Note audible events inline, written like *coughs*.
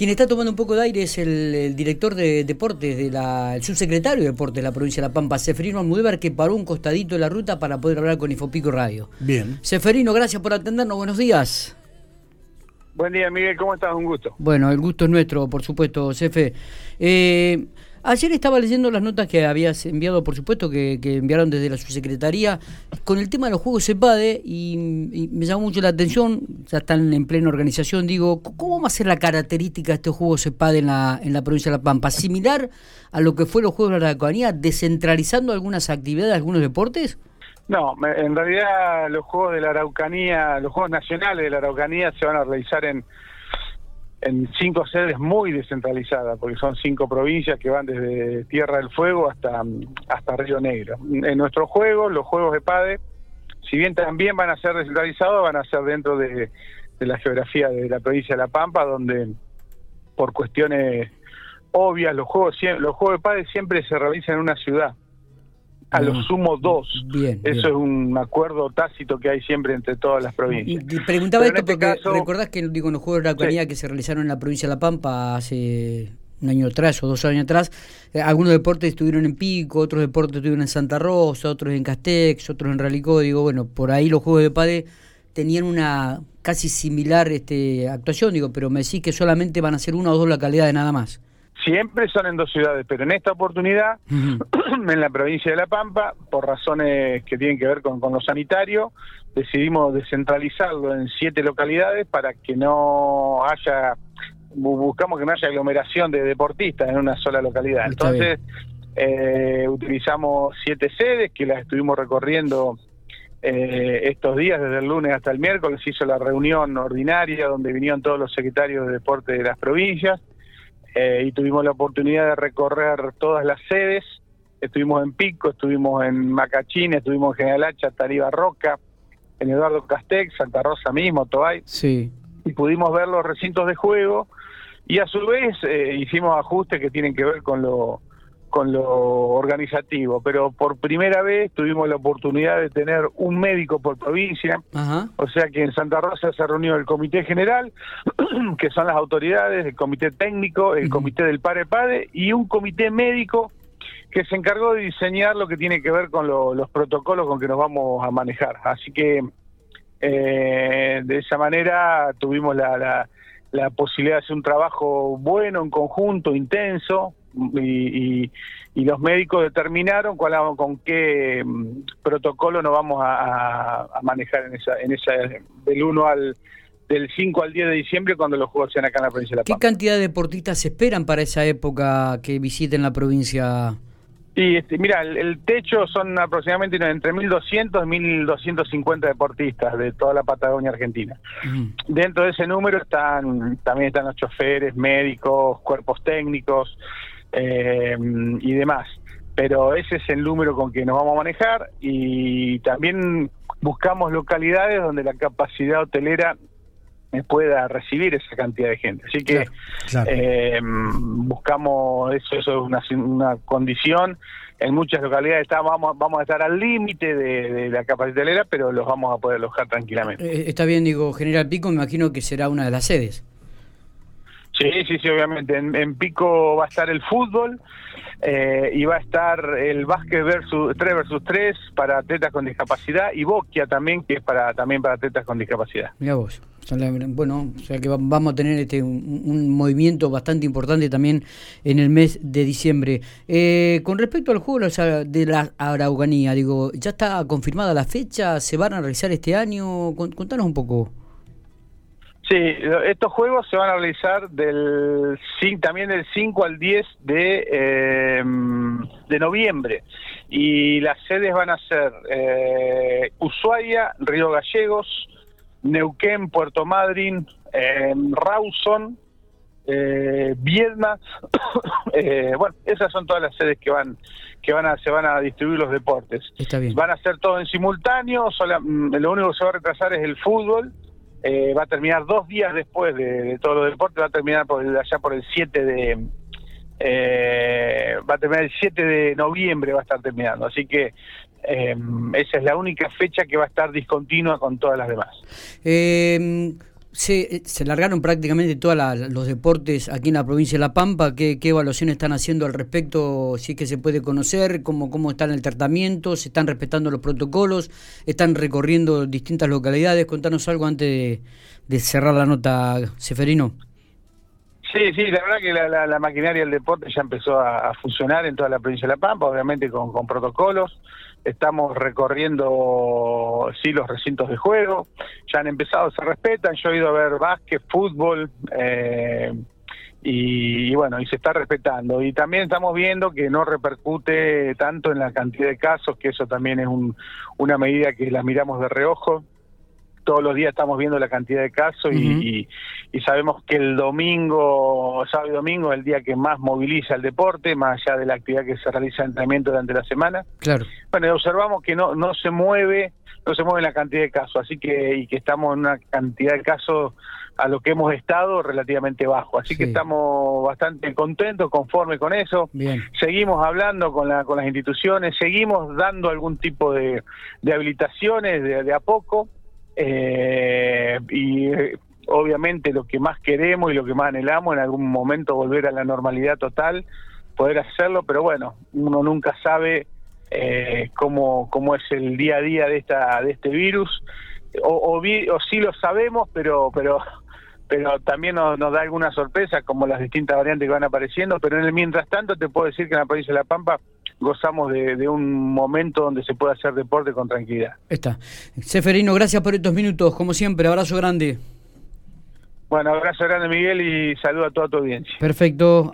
Quien está tomando un poco de aire es el, director de deportes, de la, el subsecretario de deportes de la provincia de La Pampa, Seferino Almudévar, que paró un costadito de la ruta para poder hablar con Infopico Radio. Bien. Seferino, gracias por atendernos. Buenos días. Buen día, Miguel. ¿Cómo estás? Un gusto. Bueno, el gusto es nuestro, por supuesto, Cefe. Eh, Ayer estaba leyendo las notas que habías enviado, por supuesto, que, enviaron desde la subsecretaría con el tema de los juegos CEPADE y, me llamó mucho la atención, ya están en plena organización, digo, ¿cómo va a ser la característica de estos juegos CEPADE en la, en la provincia de La Pampa? ¿Similar a lo que fue los Juegos de la Araucanía, descentralizando algunas actividades, algunos deportes? No, en realidad los Juegos de la Araucanía, los Juegos Nacionales de la Araucanía se van a realizar en en cinco sedes muy descentralizadas, porque son cinco provincias que van desde Tierra del Fuego hasta, hasta Río Negro. En nuestros juegos, los juegos de PADE, si bien también van a ser descentralizados, van a ser dentro de, de la geografía de la provincia de La Pampa, donde por cuestiones obvias los juegos, los juegos de PADE siempre se realizan en una ciudad a lo sumo dos. Bien, Eso es un acuerdo tácito que hay siempre entre todas las provincias. Y, preguntaba esto este porque recordás que digo, los Juegos de la Araucanía que se realizaron en la provincia de La Pampa hace un año atrás o dos años atrás, eh, algunos deportes estuvieron en Pico, otros deportes estuvieron en Santa Rosa, otros en Castex, otros en Ralicó, digo, bueno, por ahí los Juegos de Pade tenían una casi similar este actuación, digo, pero me decís que solamente van a ser una o dos localidades nada más. Siempre son en dos ciudades, pero en esta oportunidad, *clears throat* en la provincia de La Pampa, por razones que tienen que ver con, con lo sanitario, decidimos descentralizarlo en siete localidades para que no haya, buscamos que no haya aglomeración de deportistas en una sola localidad. Entonces, eh, utilizamos siete sedes que las estuvimos recorriendo eh, estos días, desde el lunes hasta el miércoles, hizo la reunión ordinaria donde vinieron todos los secretarios de deporte de las provincias eh, y tuvimos la oportunidad de recorrer todas las sedes. Estuvimos en Pico, estuvimos en Macachín, estuvimos en General Hacha, Tariba Roca, en Eduardo Castex, Santa Rosa mismo, Tobay. Sí. Y pudimos ver los recintos de juego y a su vez eh, hicimos ajustes que tienen que ver con lo con lo organizativo, pero por primera vez tuvimos la oportunidad de tener un médico por provincia, o sea que en Santa Rosa se reunió el comité general, *clears throat* que son las autoridades, el comité técnico, el comité del PARE-PADE y un comité médico que se encargó de diseñar lo que tiene que ver con los protocolos con que nos vamos a manejar. Así que eh, de esa manera tuvimos la, la posibilidad de hacer un trabajo bueno en conjunto, intenso, y, los médicos determinaron cuál, con qué mm, protocolo nos vamos a, manejar en esa, en esa del 1 al del 5 al 10 de diciembre cuando los juegos sean acá en la provincia de La Pampa. ¿Qué cantidad de deportistas se esperan para esa época que visiten la provincia? Sí, este, mira, el, techo son aproximadamente entre 1.200 y 1.250 deportistas de toda la Patagonia Argentina. Dentro de ese número están también están los choferes, médicos, cuerpos técnicos, eh, y demás. Pero ese es el número con que nos vamos a manejar y también buscamos localidades donde la capacidad hotelera pueda recibir esa cantidad de gente. Así que eh, buscamos eso, eso es una, una condición. En muchas localidades vamos, vamos a estar al límite de, la capacidad hotelera, pero los vamos a poder alojar tranquilamente. Eh, está bien, digo, General Pico, me imagino que será una de las sedes. Sí, sí, sí, obviamente. En, Pico va a estar el fútbol eh, y va a estar el básquet versus 3 versus 3 para atletas con discapacidad y Boquia también, que es para también para atletas con discapacidad. Mira vos. Bueno, o sea que vamos a tener este un, movimiento bastante importante también en el mes de diciembre. Eh, con respecto al juego de la Araucanía, digo, ¿ya está confirmada la fecha? ¿Se van a realizar este año? Contanos un poco. Sí, estos juegos se van a realizar del también del 5 al 10 de, eh, de noviembre. Y las sedes van a ser eh, Ushuaia, Río Gallegos, Neuquén, Puerto Madryn, eh, Rawson, eh, Viedma, *coughs* eh, bueno, esas son todas las sedes que van que van a se van a distribuir los deportes. Van a ser todo en simultáneo, mm, lo único que se va a retrasar es el fútbol eh, va a terminar dos días después de, todo lo deporte, va a terminar por allá por el 7 de... Eh, va a terminar el 7 de noviembre, va a estar terminando. Así que em, esa es la única fecha que va a estar discontinua con todas las demás. Se, eh, se largaron prácticamente todos los deportes aquí en la provincia de La Pampa. ¿Qué, ¿Qué evaluaciones están haciendo al respecto? Si es que se puede conocer, cómo, cómo está el tratamiento, se están respetando los protocolos, están recorriendo distintas localidades. Contanos algo antes de, cerrar la nota, Seferino. Sí, sí, la verdad que la, maquinaria del deporte ya empezó a, funcionar en toda la provincia de La Pampa, obviamente con, protocolos. Estamos recorriendo, sí, los recintos de juego. Ya han empezado, se respetan. Yo he ido a ver básquet, fútbol, eh, y, bueno, y se está respetando. Y también estamos viendo que no repercute tanto en la cantidad de casos, que eso también es un, una medida que la miramos de reojo todos los días estamos viendo la cantidad de casos y, sabemos que el domingo, sábado y domingo, es el día que más moviliza el deporte, más allá de la actividad que se realiza en entrenamiento durante la semana. Claro. Bueno, observamos que no, no se mueve, no se mueve la cantidad de casos, así que, y que estamos en una cantidad de casos a lo que hemos estado relativamente bajo. Así que estamos bastante contentos, conformes con eso. Bien. Seguimos hablando con, la, con las instituciones, seguimos dando algún tipo de, de habilitaciones de, de a poco. Eh, y obviamente lo que más queremos y lo que más anhelamos en algún momento volver a la normalidad total, poder hacerlo, pero bueno, uno nunca sabe eh, cómo, cómo es el día a día de esta de este virus, o, o, sí lo sabemos, pero pero pero también nos, nos, da alguna sorpresa como las distintas variantes que van apareciendo, pero en el mientras tanto te puedo decir que en la provincia de La Pampa gozamos de, un momento donde se puede hacer deporte con tranquilidad. Está. Seferino, gracias por estos minutos, como siempre, abrazo grande. Bueno, abrazo grande Miguel y saludo a toda tu audiencia. Perfecto.